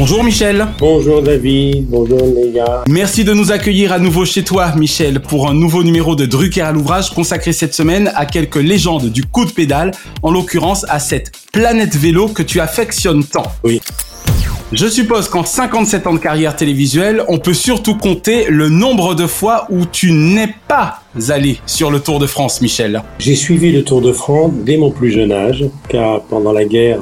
Bonjour Michel. Bonjour David, bonjour les gars. Merci de nous accueillir à nouveau chez toi Michel pour un nouveau numéro de Drucker à l'ouvrage consacré cette semaine à quelques légendes du coup de pédale, en l'occurrence à cette planète vélo que tu affectionnes tant. Oui. Je suppose qu'en 57 ans de carrière télévisuelle, on peut surtout compter le nombre de fois où tu n'es pas allé sur le Tour de France, Michel. J'ai suivi le Tour de France dès mon plus jeune âge, car pendant la guerre,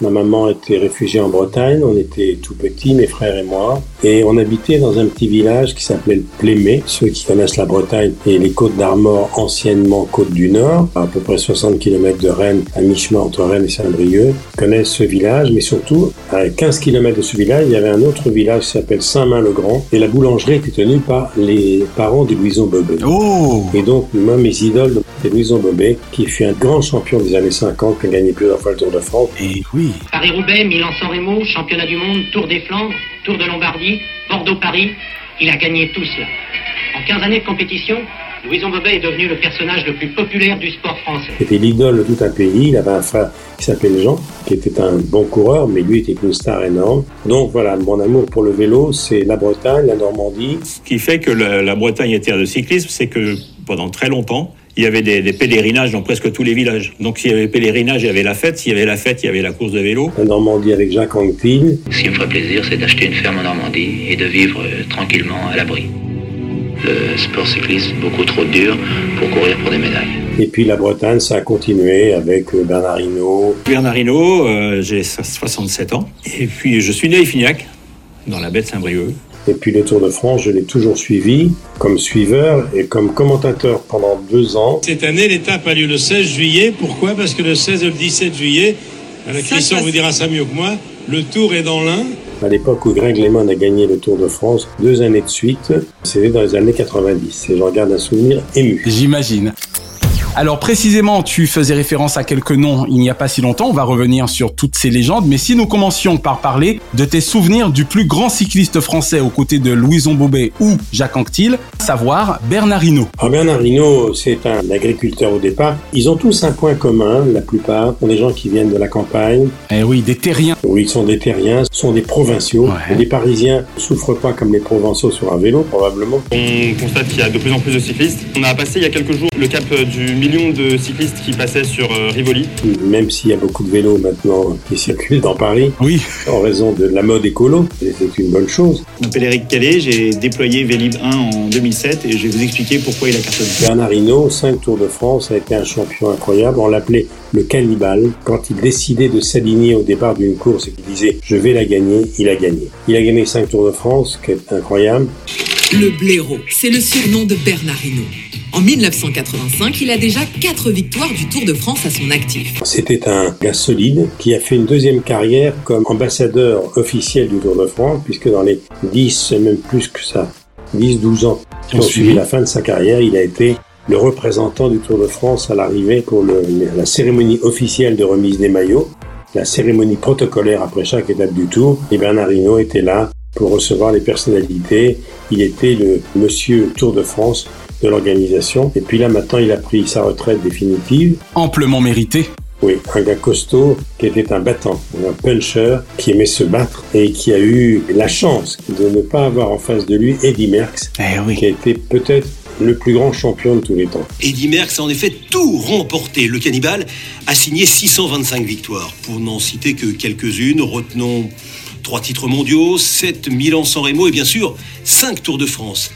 Ma maman était réfugiée en Bretagne, on était tout petits, mes frères et moi, et on habitait dans un petit village qui s'appelait Plémé. Ceux qui connaissent la Bretagne et les côtes d'Armor, anciennement côte du Nord, à peu près 60 km de Rennes, à mi-chemin entre Rennes et Saint-Brieuc, connaissent ce village, mais surtout, à 15 km de ce village, il y avait un autre village qui s'appelle Saint-Main-le-Grand, et la boulangerie était tenue par les parents de Louison Bobet. Oh Et donc, moi, mes idoles, c'est Louison Bobet, qui fut un grand champion des années 50, qui a gagné plusieurs fois le Tour de France. Et oui. Paris-Roubaix, Milan-San Remo, championnat du monde, Tour des Flandres, Tour de Lombardie, Bordeaux-Paris. Il a gagné tout cela. En 15 années de compétition, Louison Bobet est devenu le personnage le plus populaire du sport français. C'était l'idole de tout un pays. Il avait un frère qui s'appelait Jean, qui était un bon coureur, mais lui était une star énorme. Donc voilà, mon amour pour le vélo, c'est la Bretagne, la Normandie. Ce qui fait que la, la Bretagne est terre de cyclisme, c'est que pendant très longtemps, il y avait des, des, pèlerinages dans presque tous les villages. Donc s'il y avait pèlerinage, il y avait la fête. S'il y avait la fête, il y avait la course de vélo. La Normandie avec Jacques Anquetil. Ce qui me ferait plaisir, c'est d'acheter une ferme en Normandie et de vivre euh, tranquillement à l'abri. Le sport cycliste, beaucoup trop dur pour courir pour des médailles. Et puis la Bretagne, ça a continué avec euh, Bernard Hinault. Bernard Hinault, euh, j'ai 67 ans. Et puis je suis né à Ifignac, dans la baie de Saint-Brieuc. Et puis le Tour de France, je l'ai toujours suivi comme suiveur et comme commentateur pendant deux ans. Cette année, l'étape a lieu le 16 juillet. Pourquoi? Parce que le 16 et le 17 juillet, Christian vous dira ça mieux que moi, le Tour est dans l'Ain. À l'époque où Greg LeMond a gagné le Tour de France, deux années de suite, c'était dans les années 90. Et j'en garde un souvenir ému. J'imagine. Alors précisément, tu faisais référence à quelques noms il n'y a pas si longtemps, on va revenir sur toutes ces légendes, mais si nous commencions par parler de tes souvenirs du plus grand cycliste français aux côtés de Louison Bobet ou Jacques Anquetil, savoir Bernard Hinault. Alors Bernard Hinault, c'est un agriculteur au départ. Ils ont tous un point commun, la plupart, sont des gens qui viennent de la campagne. Eh oui, des terriens. Oui, ils sont des terriens, sont des provinciaux. Ouais. Les Parisiens ne souffrent pas comme les Provençaux sur un vélo, probablement. On constate qu'il y a de plus en plus de cyclistes. On a passé il y a quelques jours le cap du million de cyclistes qui passaient sur euh, Rivoli. Même s'il y a beaucoup de vélos maintenant qui circulent dans Paris, oui. en raison de la mode écolo, c'est une bonne chose. Je m'appelle Eric Calais, j'ai déployé Vélib 1 en 2007 et je vais vous expliquer pourquoi il a cartonné. Bernard Hinault, 5 Tours de France, a été un champion incroyable. On l'appelait le cannibale. Quand il décidait de s'aligner au départ d'une course et qu'il disait je vais la gagner, il a gagné. Il a gagné 5 Tours de France, qui est incroyable. Le blaireau, c'est le surnom de Bernard Hinault. En 1985, il a déjà 4 victoires du Tour de France à son actif. C'était un gars solide qui a fait une deuxième carrière comme ambassadeur officiel du Tour de France, puisque dans les 10, même plus que ça, 10-12 ans qui ont suivi la fin de sa carrière, il a été le représentant du Tour de France à l'arrivée pour le, la cérémonie officielle de remise des maillots, la cérémonie protocolaire après chaque étape du Tour. Et Bernard Hinault était là pour recevoir les personnalités. Il était le monsieur Tour de France de l'organisation. Et puis là, maintenant, il a pris sa retraite définitive. Amplement mérité. Oui, un gars costaud qui était un battant, un puncher qui aimait se battre et qui a eu la chance de ne pas avoir en face de lui Eddie Merckx, eh qui a été peut-être le plus grand champion de tous les temps. Eddie Merckx a en effet tout remporté. Le cannibale a signé 625 victoires. Pour n'en citer que quelques-unes, retenons trois titres mondiaux, 7 Milan-San Remo et bien sûr 5 Tours de France.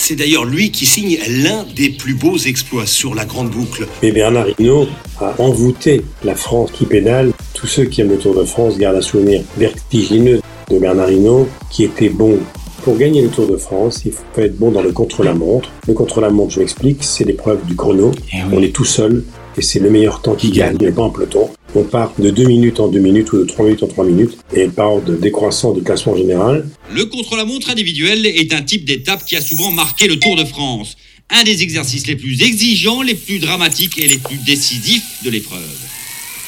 C'est d'ailleurs lui qui signe l'un des plus beaux exploits sur la grande boucle. Et Bernard Hinault a envoûté la France qui pédale. Tous ceux qui aiment le Tour de France gardent un souvenir vertigineux de Bernard Hinault qui était bon pour gagner le Tour de France, il faut être bon dans le contre-la-montre. Le contre-la-montre, je m'explique, c'est l'épreuve du chrono. On est tout seul et c'est le meilleur temps qui gagne, mais pas en peloton. On part de 2 minutes en 2 minutes ou de 3 minutes en 3 minutes et part de décroissant du classement général. Le contre-la-montre individuel est un type d'étape qui a souvent marqué le Tour de France. Un des exercices les plus exigeants, les plus dramatiques et les plus décisifs de l'épreuve.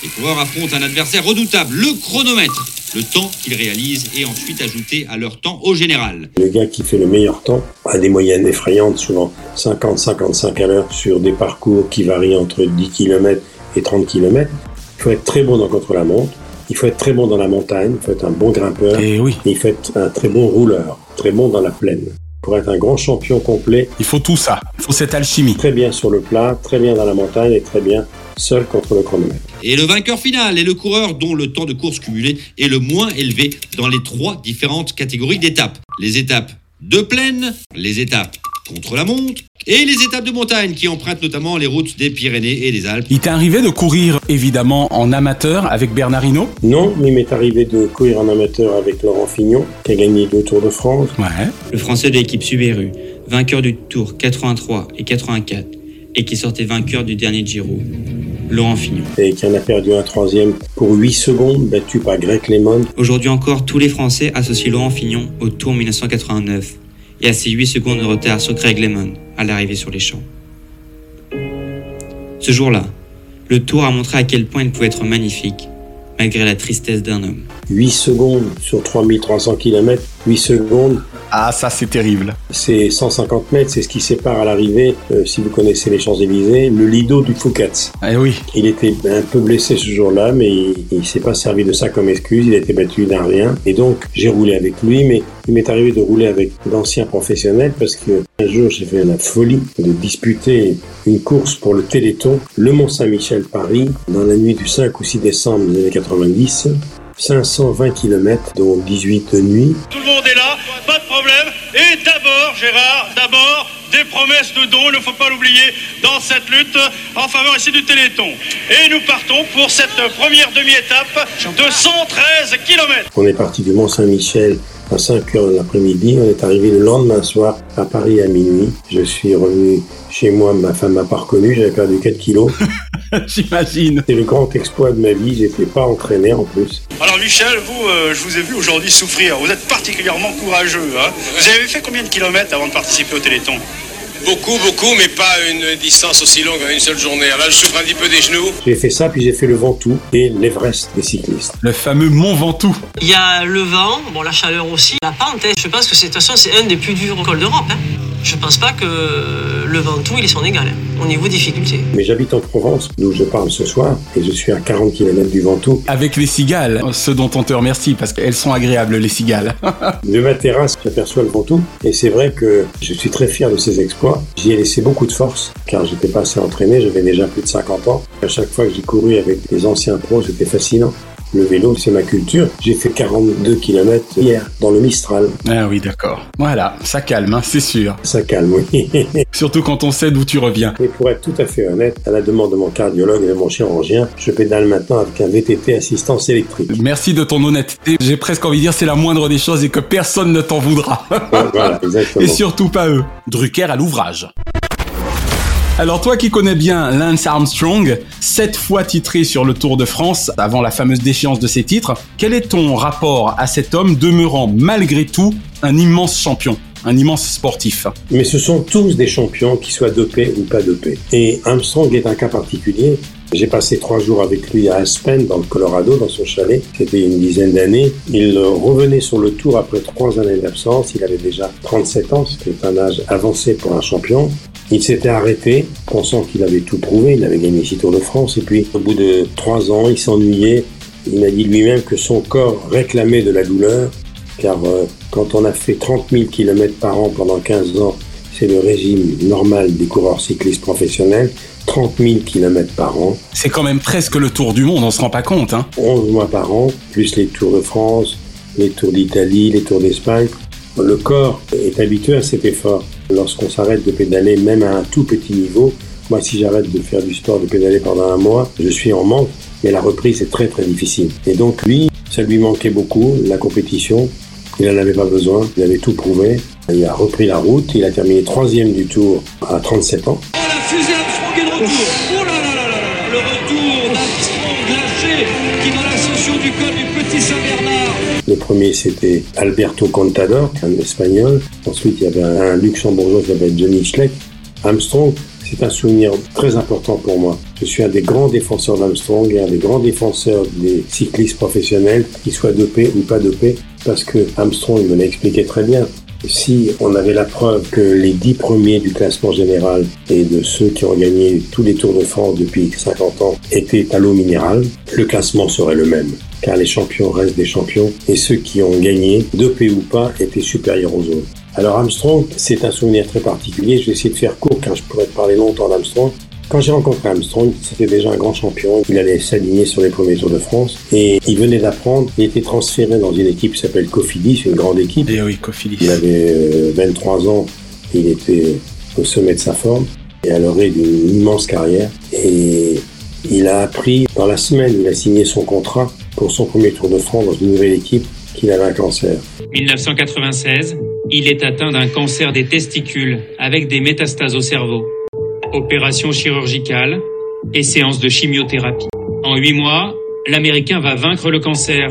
Les coureurs affrontent un adversaire redoutable, le chronomètre. Le temps qu'ils réalisent est ensuite ajouté à leur temps au général. Le gars qui fait le meilleur temps a des moyennes effrayantes, souvent 50-55 à l'heure sur des parcours qui varient entre 10 km et 30 km. Il faut être très bon dans contre-la-montre. Il faut être très bon dans la montagne. Il faut être un bon grimpeur. Et oui. il faut être un très bon rouleur. Très bon dans la plaine. Pour être un grand champion complet. Il faut tout ça. Il faut cette alchimie. Très bien sur le plat, très bien dans la montagne et très bien seul contre le chronomètre. Et le vainqueur final est le coureur dont le temps de course cumulé est le moins élevé dans les trois différentes catégories d'étapes. Les étapes de plaine, les étapes contre la montre et les étapes de montagne qui empruntent notamment les routes des Pyrénées et des Alpes. Il t'est arrivé de courir évidemment en amateur avec Bernard Hinault? Non, mais il m'est arrivé de courir en amateur avec Laurent Fignon qui a gagné deux Tours de France. Ouais. Le français de l'équipe Subaru, vainqueur du Tour 83 et 84 et qui sortait vainqueur du dernier Giro. Laurent Fignon. Et qui en a perdu un troisième pour 8 secondes, battu par Greg Lemon. Aujourd'hui encore, tous les Français associent Laurent Fignon au Tour 1989 et à ses 8 secondes de retard sur Greg Lemon à l'arrivée sur les champs. Ce jour-là, le Tour a montré à quel point il pouvait être magnifique, malgré la tristesse d'un homme. 8 secondes sur 3300 km, 8 secondes. Ah, ça c'est terrible. C'est 150 mètres, c'est ce qui sépare à l'arrivée, euh, si vous connaissez les Champs-Élysées, le Lido du Fouquet's. Eh oui. Il était un peu blessé ce jour-là, mais il, il s'est pas servi de ça comme excuse, il a été battu d'un rien. Et donc, j'ai roulé avec lui, mais il m'est arrivé de rouler avec d'anciens professionnels parce que un jour j'ai fait la folie de disputer une course pour le Téléthon, le Mont-Saint-Michel Paris, dans la nuit du 5 ou 6 décembre des années 90. 520 km, dont 18 de nuit. Tout le monde est là, pas de problème. Et d'abord, Gérard, d'abord, des promesses de dons, il ne faut pas l'oublier, dans cette lutte en faveur ici du Téléthon. Et nous partons pour cette première demi-étape de 113 km. On est parti du Mont-Saint-Michel à 5 heures de l'après-midi. On est arrivé le lendemain soir à Paris à minuit. Je suis revenu chez moi, ma femme m'a pas reconnu, j'avais perdu 4 kilos. J'imagine. C'est le grand exploit de ma vie, j'étais pas entraîné en plus. Alors Michel, vous, euh, je vous ai vu aujourd'hui souffrir. Vous êtes particulièrement courageux. Hein vous avez fait combien de kilomètres avant de participer au Téléthon? Beaucoup, beaucoup, mais pas une distance aussi longue en une seule journée. Alors là, je souffre un petit peu des genoux. J'ai fait ça, puis j'ai fait le Ventoux et l'Everest des cyclistes. Le fameux Mont Ventoux. Il y a le vent, bon la chaleur aussi, la pente. hein. Je pense que c'est- de toute façon c'est un des plus durs cols d'Europe. Hein. Je pense pas que le Ventoux il est son égal au niveau difficulté. Mais j'habite en Provence, d'où je parle ce soir, et je suis à 40 km du Ventoux. Avec les cigales, ce dont on te remercie parce qu'elles sont agréables les cigales. De ma terrasse, j'aperçois le Ventoux, et c'est vrai que je suis très fier de ces exploits. J'y ai laissé beaucoup de force, car j'étais pas assez entraîné, j'avais déjà plus de 50 ans. À chaque fois que j'ai couru avec les anciens pros, c'était fascinant. Le vélo, c'est ma culture. J'ai fait 42 km hier, dans le Mistral. Ah oui, d'accord. Voilà, ça calme, hein, c'est sûr. Ça calme, oui. Surtout quand on sait d'où tu reviens. Et pour être tout à fait honnête, à la demande de mon cardiologue et de mon chirurgien, je pédale maintenant avec un VTT assistance électrique. Merci de ton honnêteté. J'ai presque envie de dire c'est la moindre des choses et que personne ne t'en voudra. voilà, exactement. Et surtout pas eux. Drucker à l'ouvrage. Alors toi qui connais bien Lance Armstrong, sept fois titré sur le Tour de France avant la fameuse déchéance de ses titres, quel est ton rapport à cet homme demeurant malgré tout un immense champion un immense sportif? Mais ce sont tous des champions, qui soient dopés ou pas dopés. Et Armstrong est un cas particulier. J'ai passé trois jours avec lui à Aspen, dans le Colorado, dans son chalet. C'était une dizaine d'années. Il revenait sur le tour après trois années d'absence. Il avait déjà 37 ans, ce qui est un âge avancé pour un champion. Il s'était arrêté, pensant qu'il avait tout prouvé, il avait gagné six Tours de France, et puis au bout de trois ans, il s'ennuyait. Il m'a dit lui-même que son corps réclamait de la douleur, car euh, quand on a fait 30 000 km par an pendant 15 ans, c'est le régime normal des coureurs cyclistes professionnels. 30 000 km par an. C'est quand même presque le tour du monde, on se rend pas compte. Hein 11 mois par an, plus les tours de France, les tours d'Italie, les tours d'Espagne. Le corps est habitué à cet effort. Lorsqu'on s'arrête de pédaler, même à un tout petit niveau, moi si j'arrête de faire du sport, de pédaler pendant un mois, je suis en manque, mais la reprise est très très difficile. Et donc lui, ça lui manquait beaucoup, la compétition. Il n'en avait pas besoin, il avait tout prouvé. Il a repris la route, il a terminé troisième du tour à 37 ans. Oh la fusée Armstrong est de retour Oh là là là là là Le retour d'Armstrong lâché qui dans l'ascension du col du Le premier c'était Alberto Contador, un espagnol. Ensuite il y avait un luxembourgeois qui s'appelle Johnny Schleck. Armstrong, c'est un souvenir très important pour moi. Je suis un des grands défenseurs d'Armstrong et un des grands défenseurs des cyclistes professionnels, qu'ils soient dopés ou pas dopés, parce que Armstrong me l'a expliqué très bien. Si on avait la preuve que les dix premiers du classement général et de ceux qui ont gagné tous les Tours de France depuis 50 ans étaient à l'eau minérale, le classement serait le même. Car les champions restent des champions et ceux qui ont gagné, dopés ou pas, étaient supérieurs aux autres. Alors Armstrong, c'est un souvenir très particulier. Je vais essayer de faire court car je pourrais te parler longtemps d'Armstrong. Quand j'ai rencontré Armstrong, c'était déjà un grand champion. Il allait s'aligner sur les premiers Tours de France et il venait d'apprendre. Il était transféré dans une équipe qui s'appelle Cofidis, une grande équipe. Et oui, Cofidis. Il avait euh, 23 ans. Il était au sommet de sa forme et à l'orée d'une immense carrière. Et il a appris dans la semaine, il a signé son contrat pour son premier Tour de France dans une nouvelle équipe qu'il avait un cancer. 1996, il est atteint d'un cancer des testicules avec des métastases au cerveau. Opération chirurgicale et séance de chimiothérapie. En huit mois, l'Américain va vaincre le cancer.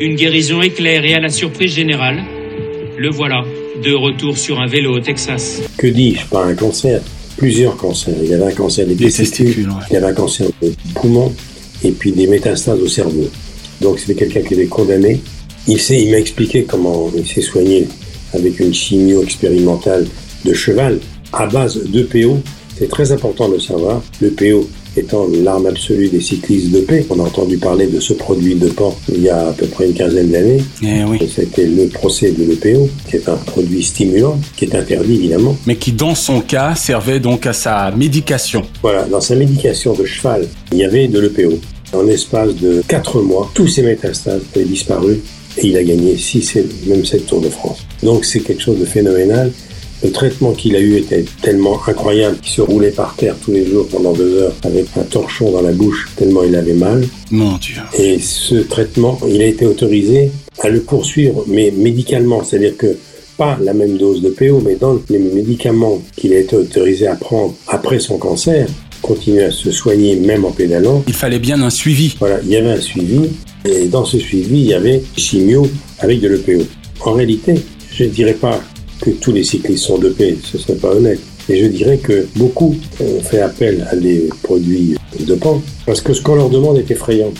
Une guérison éclair et à la surprise générale, le voilà, de retour sur un vélo au Texas. Que dis-je Pas un cancer, plusieurs cancers. Il avait un cancer des testicules, il avait un cancer des poumons et puis des métastases au cerveau. Donc c'était quelqu'un qui était condamné. Il, sait, il m'a expliqué comment il s'est soigné avec une chimio expérimentale de cheval à base d'EPO. C'est très important de le savoir. L'EPO étant l'arme absolue des cyclistes dopés. On a entendu parler de ce produit dopant il y a à peu près une quinzaine d'années. Eh oui. C'était le procès de l'EPO, qui est un produit stimulant, qui est interdit évidemment. Mais qui, dans son cas, servait donc à sa médication. Voilà, dans sa médication de cheval, il y avait de l'EPO. En espace de 4 mois, tous ces métastases avaient disparu et il a gagné 6 et même 7 Tours de France. Donc c'est quelque chose de phénoménal. Le traitement qu'il a eu était tellement incroyable qu'il se roulait par terre tous les jours pendant deux heures avec un torchon dans la bouche tellement il avait mal. Mon Dieu. Et ce traitement, il a été autorisé à le poursuivre, mais médicalement, c'est-à-dire que pas la même dose de PO, mais dans les médicaments qu'il a été autorisé à prendre après son cancer, continuer à se soigner même en pédalant. Il fallait bien un suivi. Voilà, il y avait un suivi, et dans ce suivi, il y avait chimio avec de l'EPO. En réalité, je ne dirais pas que tous les cyclistes sont dopés, ce serait pas honnête. Et je dirais que beaucoup ont fait appel à des produits dopants parce que ce qu'on leur demande est effrayant.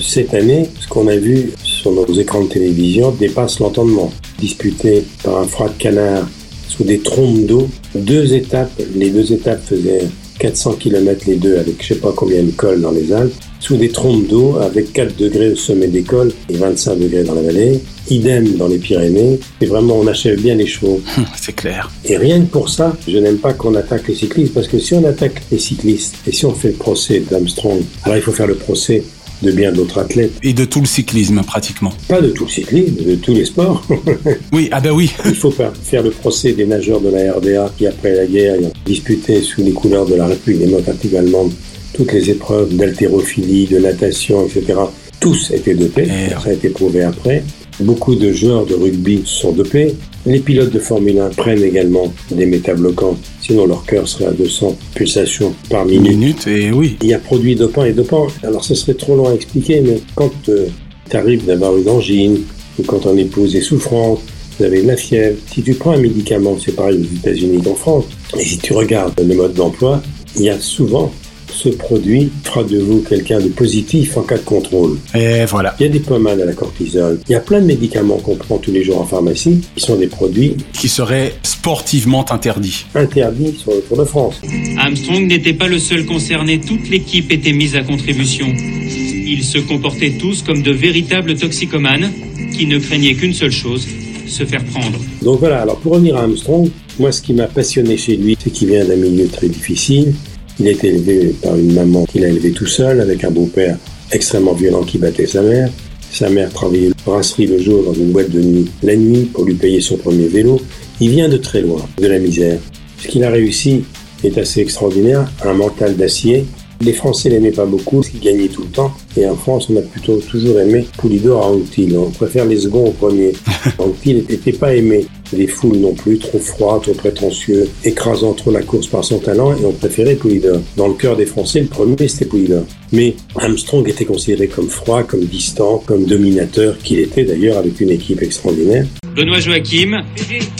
Cette année, ce qu'on a vu sur nos écrans de télévision dépasse l'entendement. Disputé par un froid de canard sous des trompes d'eau, deux étapes, les deux étapes faisaient 400 km les deux avec je sais pas combien de cols dans les Alpes, sous des trompes d'eau avec 4 degrés au sommet des cols et 25 degrés dans la vallée, idem dans les Pyrénées, et vraiment on achève bien les chevaux. C'est clair. Et rien que pour ça, je n'aime pas qu'on attaque les cyclistes, parce que si on attaque les cyclistes, et si on fait le procès d'Armstrong, alors il faut faire le procès de bien d'autres athlètes. Et de tout le cyclisme, pratiquement. Pas de tout le cyclisme, de tous les sports. oui, ah ben oui. Il faut pas faire le procès des nageurs de la RDA qui, après la guerre, ont disputé sous les couleurs de la République démocratique allemande toutes les épreuves d'haltérophilie, de natation, etc. Tous étaient dopés, ça a été prouvé après. Beaucoup de joueurs de rugby sont dopés. Les pilotes de Formule 1 prennent également des métabloquants, sinon leur cœur serait à 200 pulsations par minute. Minute, et oui. Il y a produits dopants et dopants. Alors ce serait trop long à expliquer, mais quand euh, tu arrives d'avoir une angine, ou quand ton épouse est souffrante, vous avez de la fièvre, si tu prends un médicament, c'est pareil aux États-Unis qu'en France, et si tu regardes le mode d'emploi, il y a souvent ce produit fera de vous quelqu'un de positif en cas de contrôle. Et voilà. Il y a des pommades à la cortisone. Il y a plein de médicaments qu'on prend tous les jours en pharmacie qui sont des produits qui seraient sportivement interdits. Interdits sur le Tour de France. Armstrong n'était pas le seul concerné, toute l'équipe était mise à contribution. Ils se comportaient tous comme de véritables toxicomanes qui ne craignaient qu'une seule chose, se faire prendre. Donc voilà, alors pour revenir à Armstrong, moi ce qui m'a passionné chez lui, c'est qu'il vient d'un milieu très difficile. Il a été élevé par une maman qu'il a élevé tout seul, avec un beau-père extrêmement violent qui battait sa mère. Sa mère travaillait brasserie le jour dans une boîte de nuit la nuit pour lui payer son premier vélo. Il vient de très loin, de la misère. Ce qu'il a réussi est assez extraordinaire, un mental d'acier, les Français l'aimaient pas beaucoup, qu'il gagnait tout le temps. Et en France, on a plutôt toujours aimé Poulidor à Anquetil. On préfère les seconds au premier. Anquetil n'était pas aimé. Les foules non plus, trop froid, trop prétentieux, écrasant trop la course par son talent, et on préférait Poulidor. Dans le cœur des Français, le premier, c'était Poulidor. Mais Armstrong était considéré comme froid, comme distant, comme dominateur, qu'il était d'ailleurs avec une équipe extraordinaire. Benoît Joachim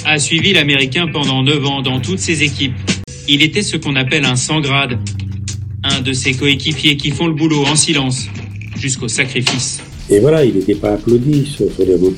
a suivi l'Américain pendant 9 ans dans toutes ses équipes. Il était ce qu'on appelle un sans grade, un de ses coéquipiers qui font le boulot en silence, jusqu'au sacrifice. Et voilà, il n'était pas applaudi sur, les routes.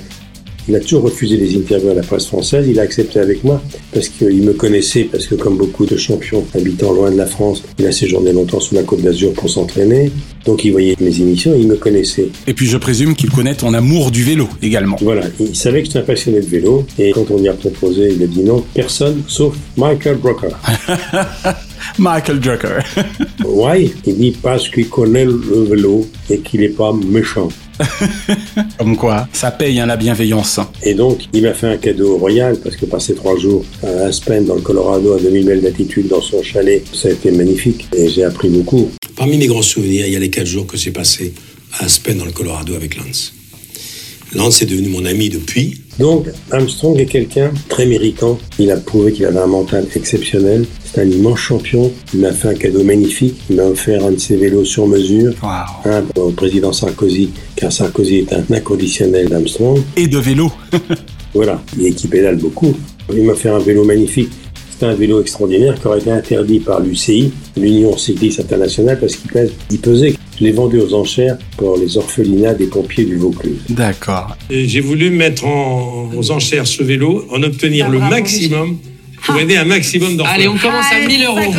Il a toujours refusé les interviews à la presse française. Il a accepté avec moi parce qu'il me connaissait, parce que comme beaucoup de champions habitant loin de la France, il a séjourné longtemps sur la Côte d'Azur pour s'entraîner. Donc il voyait mes émissions et il me connaissait. Et puis je présume qu'il connaît ton amour du vélo également. Voilà, il savait que j'étais un passionné de vélo. Et quand on lui a proposé, il a dit non, personne sauf Michael Brocker. Michael Drucker. ouais, il dit parce qu'il connaît le vélo et qu'il n'est pas méchant. Comme quoi, ça paye hein, la bienveillance. Et donc, il m'a fait un cadeau royal parce que passer trois jours à Aspen, dans le Colorado, à 2000 mètres d'altitude, dans son chalet, ça a été magnifique et j'ai appris beaucoup. Parmi mes grands souvenirs, il y a les quatre jours que j'ai passés à Aspen, dans le Colorado, avec Lance. Lance est devenu mon ami depuis. Donc, Armstrong est quelqu'un très méritant. Il a prouvé qu'il avait un mental exceptionnel. C'est un immense champion. Il m'a fait un cadeau magnifique. Il m'a offert un de ses vélos sur mesure. Un au président Sarkozy, car Sarkozy est un inconditionnel d'Armstrong. Et de vélo. voilà, il équipait dalle beaucoup. Il m'a fait un vélo magnifique. C'est un vélo extraordinaire qui aurait été interdit par l'UCI, l'Union cycliste internationale, parce qu'il pèse, il pesait. Je l'ai vendu aux enchères pour les orphelinats des pompiers du Vaucluse. D'accord. J'ai voulu mettre aux enchères ce vélo, en obtenir Ah, le maximum pour aider un maximum d'enfants. Allez, on commence à 1000 euros.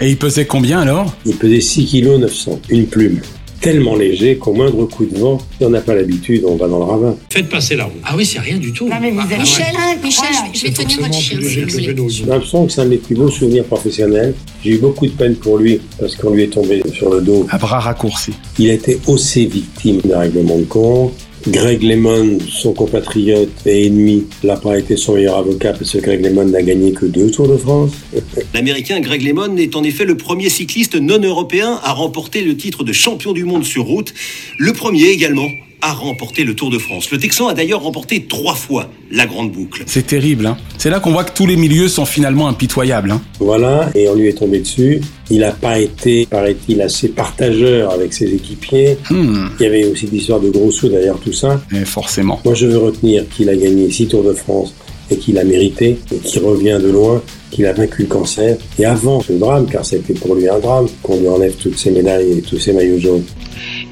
Et il pesait combien alors? Il pesait 6 kg 900, une plume. Tellement léger qu'au moindre coup de vent, si on n'a pas l'habitude, on va dans le ravin. Faites passer la route. Ah oui, c'est rien du tout. Non, mais vous êtes Michel, Michel, je vais tenir votre chien. J'ai l'impression que c'est un de mes plus beaux souvenirs professionnels. J'ai eu beaucoup de peine pour lui parce qu'on lui est tombé sur le dos. À bras raccourcis. Il a été aussi victime d'un règlement de compte. Greg Lemon, son compatriote et ennemi, n'a pas été son meilleur avocat parce que Greg Lemon n'a gagné que deux Tours de France. L'Américain Greg Lemon est en effet le premier cycliste non européen à remporter le titre de champion du monde sur route, le premier également à remporter le Tour de France. Le Texan a d'ailleurs remporté trois fois la grande boucle. C'est terrible. Hein c'est là qu'on voit que tous les milieux sont finalement impitoyables. Hein voilà, et on lui est tombé dessus. Il n'a pas été, paraît-il, assez partageur avec ses équipiers. Hmm. Il y avait aussi l'histoire de gros sous derrière tout ça. Et forcément. Moi, je veux retenir qu'il a gagné six Tours de France et qu'il a mérité, et qu'il revient de loin, qu'il a vaincu le cancer. Et avant ce drame, car c'était pour lui un drame, qu'on lui enlève toutes ses médailles et tous ses maillots jaunes.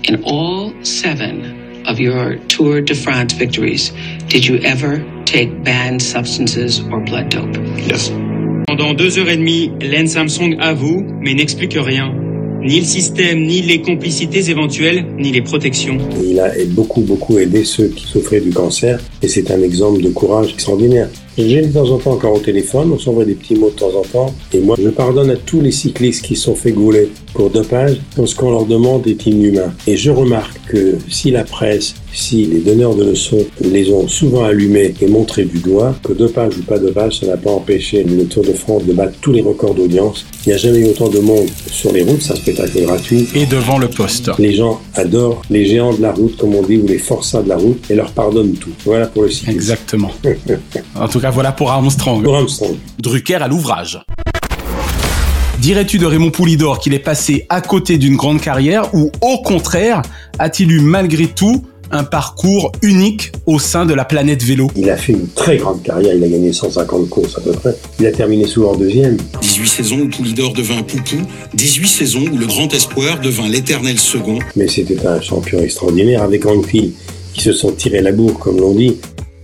In all seven of your Tour de France victories, did you ever take banned substances or blood dope? Yes. Pendant deux heures et demie, Lance Armstrong avoue, mais n'explique rien. Ni le système, ni les complicités éventuelles, ni les protections. Il a beaucoup, beaucoup aidé ceux qui souffraient du cancer et c'est un exemple de courage extraordinaire. J'ai de temps en temps encore au téléphone, on s'envoie des petits mots de temps en temps et moi je pardonne à tous les cyclistes qui sont fait gouler pour dopage quand ce qu'on leur demande est inhumain. Et je remarque que si la presse, si les donneurs de leçons les ont souvent allumés et montrés du doigt, que dopage ou pas dopage, ça n'a pas empêché le Tour de France de battre tous les records d'audience. Il n'y a jamais eu autant de monde sur les routes, c'est un spectacle gratuit. Et devant le poste. Les gens adorent les géants de la route, comme on dit, ou les forçats de la route, et leur pardonnent tout. Voilà pour le cyclisme. Exactement. en tout cas, voilà pour Armstrong. Pour Armstrong. Drucker à l'ouvrage. Dirais-tu de Raymond Poulidor qu'il est passé à côté d'une grande carrière ou au contraire, a-t-il eu malgré tout un parcours unique au sein de la planète vélo? Il a fait une très grande carrière, il a gagné 150 courses à peu près. Il a terminé souvent deuxième. 18 saisons où Poulidor devint Poupou, 18 saisons où le grand espoir devint l'éternel second. Mais c'était un champion extraordinaire avec Anquetil qui se sont tirés la bourre, comme l'on dit.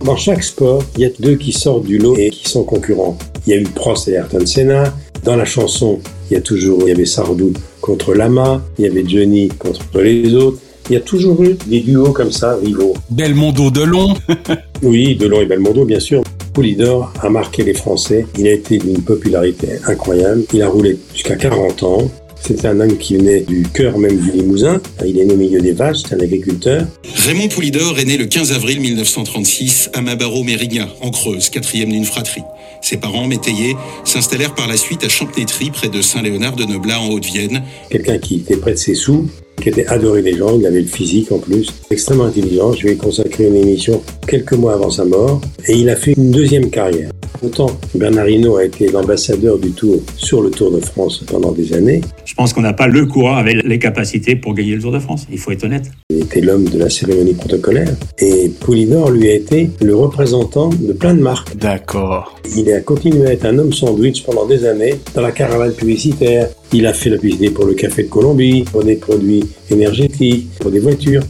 Dans chaque sport, il y a deux qui sortent du lot et qui sont concurrents. Il y a eu Prost et Ayrton Senna. Dans la chanson, il y a toujours, il y avait Sardou contre Lama, il y avait Johnny contre les autres. Il y a toujours eu des duos comme ça, rivaux. Belmondo Delon. oui, Delon et Belmondo, bien sûr. Poulidor a marqué les Français. Il a été d'une popularité incroyable. Il a roulé jusqu'à 40 ans. C'était un homme qui venait du cœur même du Limousin. Il est né au milieu des vaches, c'est un agriculteur. Raymond Poulidor est né le 15 avril 1936 à Mabaro-Mérignat, en Creuse, quatrième d'une fratrie. Ses parents, métayers, s'installèrent par la suite à Champnétry, près de Saint-Léonard de Noblat, en Haute-Vienne. Quelqu'un qui était près de ses sous, qui était adoré des gens, il avait le physique en plus, extrêmement intelligent. Je lui ai consacré une émission quelques mois avant sa mort et il a fait une deuxième carrière. Autant Bernard Hinault a été l'ambassadeur du Tour sur le Tour de France pendant des années. Je pense qu'on n'a pas le courant avec les capacités pour gagner le Tour de France, il faut être honnête. Était l'homme de la cérémonie protocolaire et Poulidor lui a été le représentant de plein de marques. D'accord. Il a continué à être un homme sandwich pendant des années dans la caravane publicitaire. Il a fait la publicité pour le Café de Colombie, pour des produits énergétiques, pour des voitures.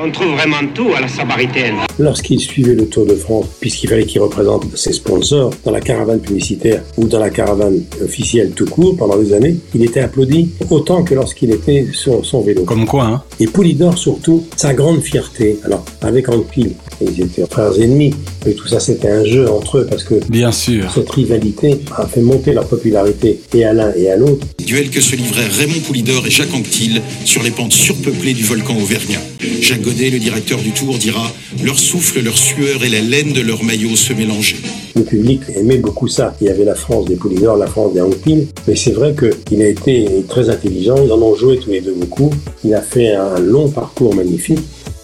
On trouve vraiment tout à la Samaritaine. Lorsqu'il suivait le Tour de France, puisqu'il fallait qu'il représente ses sponsors dans la caravane publicitaire ou dans la caravane officielle tout court pendant des années, il était applaudi autant que lorsqu'il était sur son vélo. Comme quoi, hein Et Poulidor surtout, sa grande fierté. Alors, avec Anquetil, ils étaient frères ennemis, mais tout ça c'était un jeu entre eux parce que Bien sûr. cette rivalité a fait monter leur popularité et à l'un et à l'autre. Duel que se livraient Raymond Poulidor et Jacques Anquetil sur les pentes surpeuplées du volcan auvergnat. Jacques Godet, le directeur du Tour, dira Leur souffle, leur sueur et la laine de leur maillot se mélangeaient. Le public aimait beaucoup ça. Il y avait la France des Poulidor, la France des Anquetil, mais c'est vrai qu'il a été très intelligent. Ils en ont joué tous les deux beaucoup. Il a fait un long parcours magnifique.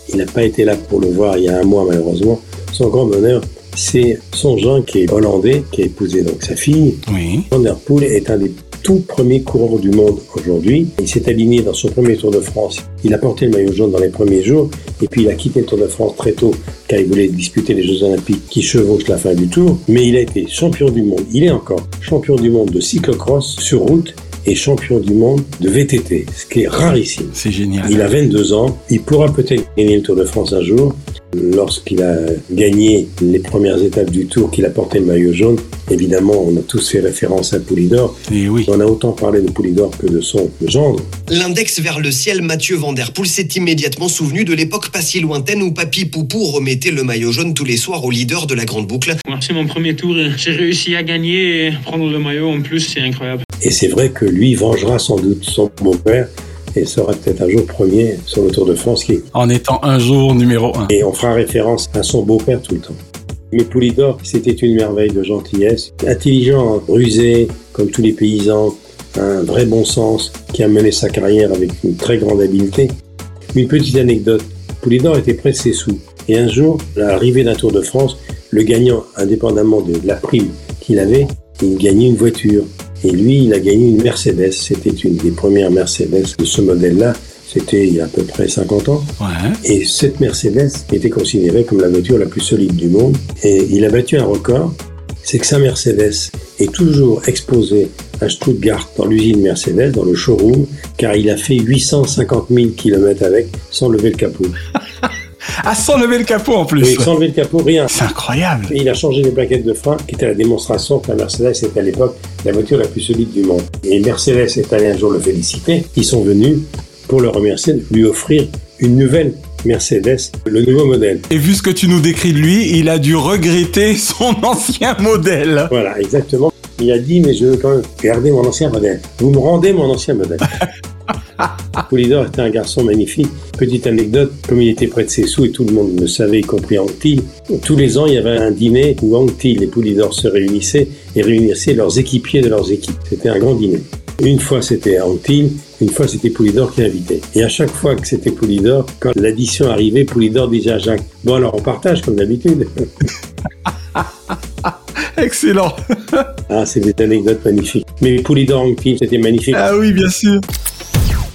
Il n'a pas été là pour le voir il y a un mois malheureusement. Son grand bonheur, c'est son Jean qui est hollandais, qui a épousé donc sa fille. Oui. Van der Poel est un des tout premiers coureurs du monde aujourd'hui. Il s'est aligné dans son premier Tour de France. Il a porté le maillot jaune dans les premiers jours et puis il a quitté le Tour de France très tôt car il voulait disputer les Jeux Olympiques qui chevauchent la fin du Tour. Mais il a été champion du monde. Il est encore champion du monde de cyclocross sur route et champion du monde de VTT, ce qui est rarissime. C'est génial. Il a 22 ans, il pourra peut-être gagner le Tour de France un jour. Lorsqu'il a gagné les premières étapes du Tour, qu'il a porté le maillot jaune, évidemment, on a tous fait référence à Poulidor. Et oui. On a autant parlé de Poulidor que de son gendre. L'index vers le ciel, Mathieu Van Der Poel s'est immédiatement souvenu de l'époque pas si lointaine où Papy Poupou remettait le maillot jaune tous les soirs au leader de la grande boucle. C'est mon premier tour et j'ai réussi à gagner et prendre le maillot en plus, c'est incroyable. Et c'est vrai que lui vengera sans doute son beau-père et sera peut-être un jour premier sur le Tour de France. Qui... En étant un jour numéro un. Et on fera référence à son beau-père tout le temps. Mais Poulidor, c'était une merveille de gentillesse. Intelligent, rusé, comme tous les paysans, un vrai bon sens, qui a mené sa carrière avec une très grande habileté. Une petite anecdote. Poulidor était près de ses sous. Et un jour, à l'arrivée d'un Tour de France, le gagnant, indépendamment de la prime qu'il avait, il gagnait une voiture. Et lui, il a gagné une Mercedes. C'était une des premières Mercedes de ce modèle-là. C'était il y a à peu près 50 ans. Ouais. Et cette Mercedes était considérée comme la voiture la plus solide du monde. Et il a battu un record. C'est que sa Mercedes est toujours exposée à Stuttgart dans l'usine Mercedes, dans le showroom, car il a fait 850 000 km avec sans lever le capot. Ah, sans lever le capot en plus. Oui, sans lever le capot, rien. C'est incroyable. Et il a changé les plaquettes de frein, qui était la démonstration que la Mercedes était à l'époque la voiture la plus solide du monde. Et Mercedes est allé un jour le féliciter. Ils sont venus pour le remercier, lui offrir une nouvelle Mercedes, le nouveau modèle. Et vu ce que tu nous décris de lui, il a dû regretter son ancien modèle. Voilà, exactement. Il a dit, mais je veux quand même garder mon ancien modèle. Vous me rendez mon ancien modèle. Poulidor était un garçon magnifique. Petite anecdote, comme il était près de ses sous et tout le monde le savait, y compris Anctil, tous les ans il y avait un dîner où Anctil et Poulidor se réunissaient et réunissaient leurs équipiers de leurs équipes. C'était un grand dîner. Une fois c'était Anctil, une fois c'était Poulidor qui invitait. Et à chaque fois que c'était Poulidor, quand l'addition arrivait, Poulidor disait à Jacques Bon alors on partage comme d'habitude. Excellent. ah, c'est des anecdotes magnifiques. Mais Poulidor Anctil, c'était magnifique. Ah oui, bien sûr.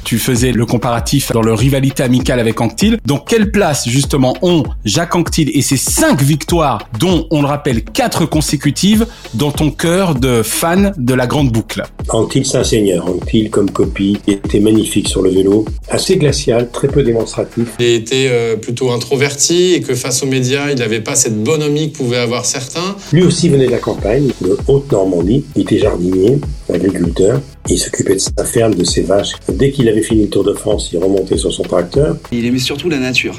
Tu faisais le comparatif dans leur rivalité amicale avec Anctil. Donc quelle place justement ont Jacques Anctil et ses cinq victoires, dont on le rappelle quatre consécutives, dans ton cœur de fan de la grande boucle? Anctil, c'est un seigneur. Anctil, comme copie, était magnifique sur le vélo, assez glacial, très peu démonstratif. Il était euh, plutôt introverti et que face aux médias, il n'avait pas cette bonhomie que pouvaient avoir certains. Lui aussi venait de la campagne, de Haute-Normandie. Il était jardinier, agriculteur. Il s'occupait de sa ferme, de ses vaches. Dès qu'il avait fini le Tour de France, il remontait sur son tracteur. Il aimait surtout la nature.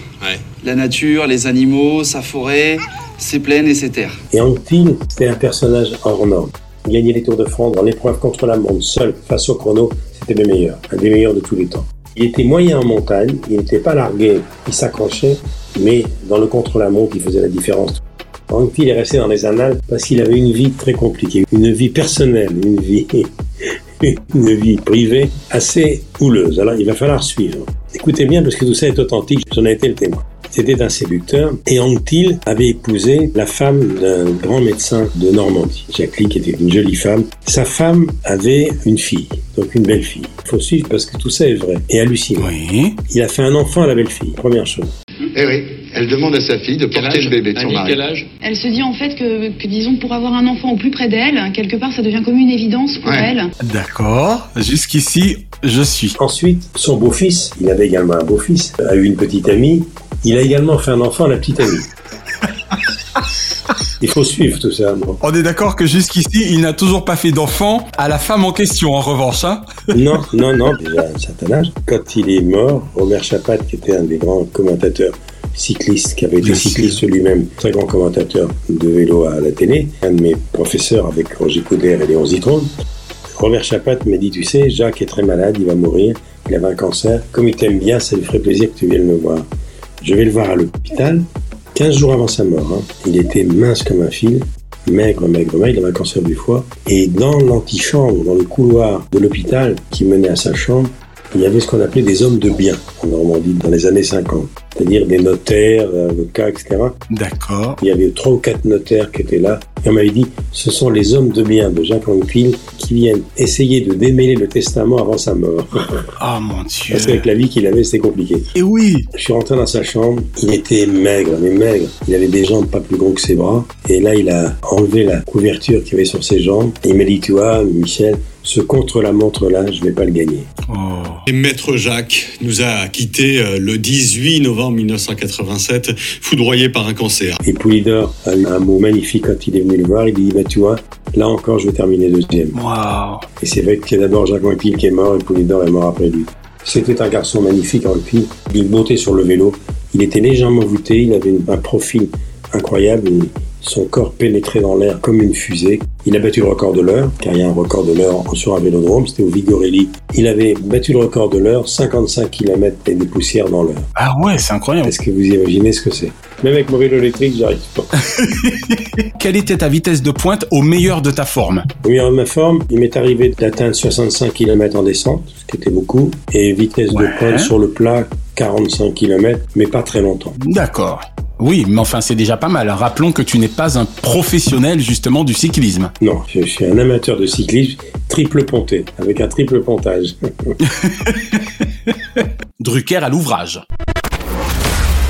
La nature, les animaux, sa forêt, ses plaines et ses terres. Et Anctil, c'était un personnage hors norme. Gagner les Tours de France dans l'épreuve contre la montre, seul, face au chrono, c'était le meilleur, un des meilleurs de tous les temps. Il était moyen en montagne, il n'était pas largué, il s'accrochait, mais dans le contre-la-montre, il faisait la différence. Anctil est resté dans les annales parce qu'il avait une vie très compliquée, une vie personnelle, une vie, une vie privée assez houleuse. Alors il va falloir suivre. Écoutez bien parce que tout ça est authentique, j'en ai été le témoin. C'était un séducteur et Anctil avait épousé la femme d'un grand médecin de Normandie, Jacqueline, qui était une jolie femme. Sa femme avait une fille, donc une belle fille. Il faut suivre parce que tout ça est vrai et hallucinant. Il a fait un enfant à la belle fille, première chose. Eh oui, elle demande à sa fille de porter le bébé de son mari. Elle se dit en fait que, que, disons, pour avoir un enfant au plus près d'elle, quelque part, ça devient comme une évidence pour elle. D'accord. Jusqu'ici, je suis. Ensuite, son beau-fils, il avait également un beau-fils, a eu une petite amie. Il a également fait un enfant à la petite amie. Il faut suivre tout ça. Bon. On est d'accord que jusqu'ici, il n'a toujours pas fait d'enfant à la femme en question, en revanche. Hein non, non, non, déjà à un certain âge. Quand il est mort, Robert Chapat, qui était un des grands commentateurs cyclistes, qui avait été cycliste lui-même, très grand commentateur de vélo à la télé, un de mes professeurs avec Roger Coudert et Léon Zitron, Robert Chapat m'a dit, tu sais, Jacques est très malade, il va mourir, il avait un cancer. Comme il t'aime bien, ça lui ferait plaisir que tu viennes le voir. Je vais le voir à l'hôpital, 15 jours avant sa mort. Hein. Il était mince comme un fil, maigre, maigre, maigre, il avait un cancer du foie. Et dans l'antichambre, dans le couloir de l'hôpital qui menait à sa chambre, il y avait ce qu'on appelait des hommes de bien en Normandie dans les années 50. C'est-à-dire des notaires, avocats, etc. D'accord. Il y avait trois ou quatre notaires qui étaient là. Et on m'avait dit, ce sont les hommes de bien de Jacques Anquetil qui viennent essayer de démêler le testament avant sa mort. Ah mon Dieu. Parce qu'avec la vie qu'il avait, c'était compliqué. Et oui. Je suis rentré dans sa chambre. Il était maigre, mais maigre. Il avait des jambes pas plus gros que ses bras. Et là, il a enlevé la couverture qu'il y avait sur ses jambes. Et il m'a dit, tu vois, Michel, ce contre-la-montre-là, je vais pas le gagner. Et Maître Jacques nous a quittés euh, le 18 novembre 1987, foudroyé par un cancer. Et Poulidor a eu un mot magnifique quand il est venu le voir. Il dit, bah, tu vois, là encore, je vais terminer deuxième. Waouh. Et c'est vrai qu'il y a d'abord Jacques Anquetil qui est mort et Poulidor est mort après lui. C'était un garçon magnifique, Anquetil, d'une beauté sur le vélo. Il était légèrement voûté, il avait un profil incroyable. Son corps pénétrait dans l'air comme une fusée. Il a battu le record de l'heure, car il y a un record de l'heure sur un vélodrome, c'était au Vigorelli. Il avait battu le record de l'heure, 55 km et des poussières dans l'heure. Ah ouais, c'est incroyable. Est-ce que vous imaginez ce que c'est? Même avec mon vélo électrique, j'arrive pas. Quelle était ta vitesse de pointe au meilleur de ta forme? Au meilleur de ma forme, il m'est arrivé d'atteindre 65 km en descente, ce qui était beaucoup, et vitesse Ouais. de pointe sur le plat, 45 km, mais pas très longtemps. D'accord. Oui, mais enfin, c'est déjà pas mal. Rappelons que tu n'es pas un professionnel, justement, du cyclisme. Non, je suis un amateur de cyclisme, triple ponté, avec un triple pontage. Drucker à l'ouvrage.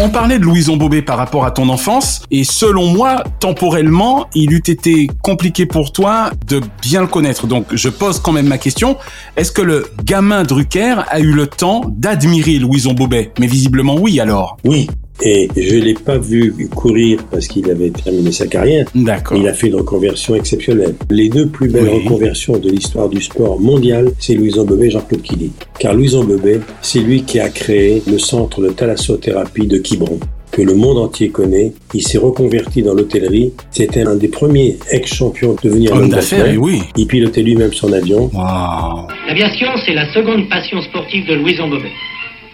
On parlait de Louison Bobet par rapport à ton enfance, et selon moi, temporellement, il eût été compliqué pour toi de bien le connaître. Donc, je pose quand même ma question. Est-ce que le gamin Drucker a eu le temps d'admirer Louison Bobet? Mais visiblement oui, alors. Oui. Et je l'ai pas vu courir parce qu'il avait terminé sa carrière. D'accord. Il a fait une reconversion exceptionnelle. Les deux plus belles Oui. reconversions de l'histoire du sport mondial, c'est Louison Bobet et Jean-Claude Killy. Car Louison Bobet, c'est lui qui a créé le centre de thalassothérapie de Quiberon que le monde entier connaît. Il s'est reconverti dans l'hôtellerie. C'était un des premiers ex-champions de devenir Homme homme d'affaires, d'affaires. oui. Il pilotait lui-même son avion. L'aviation, c'est la seconde passion sportive de Louison Bobet.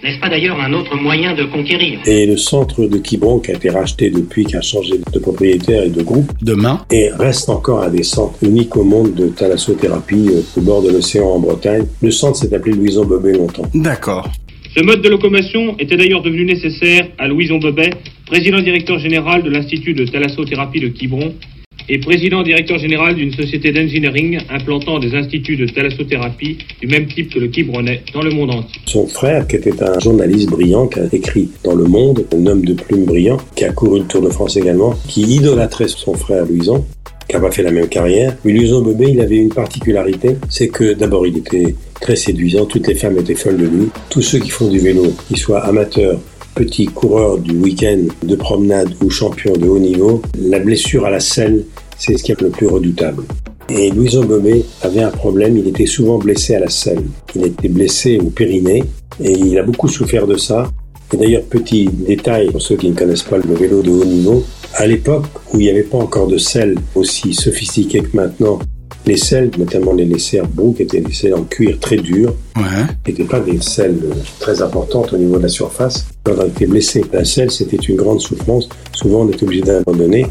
N'est-ce pas d'ailleurs un autre moyen de conquérir Et le centre de Quiberon, qui a été racheté depuis, qui a changé de propriétaire et de groupe, demain, et reste encore un des centres uniques au monde de thalassothérapie euh, au bord de l'océan en Bretagne. Le centre s'est appelé Louison Bobet longtemps. D'accord. Ce mode de locomotion était d'ailleurs devenu nécessaire à Louison Bobet, président directeur général de l'Institut de thalassothérapie de Quiberon, et président directeur général d'une société d'engineering implantant des instituts de thalassothérapie du même type que le Quiberonnet dans le monde entier. Son frère, qui était un journaliste brillant, qui a écrit dans Le Monde, un homme de plume brillant, qui a couru le Tour de France également, qui idolâtrait son frère Louison, qui n'a pas fait la même carrière. Mais Louison Bobet, il avait une particularité, c'est que d'abord il était très séduisant, toutes les femmes étaient folles de lui. Tous ceux qui font du vélo, qu'ils soient amateurs, petits coureurs du week-end, de promenade ou champions de haut niveau, la blessure à la selle, c'est ce qui est le plus redoutable. Et Louison Bobet avait un problème, il était souvent blessé à la selle. Il était blessé au périnée et il a beaucoup souffert de ça. Et d'ailleurs, petit détail pour ceux qui ne connaissent pas le vélo de haut niveau, à l'époque où il n'y avait pas encore de selle aussi sophistiquée que maintenant, les selles, notamment les, les Brook, étaient des selles en cuir très dur, ouais. n'étaient pas des selles très importantes au niveau de la surface. Quand on était blessé, la selle, c'était une grande souffrance. Souvent, on était obligé d'abandonner.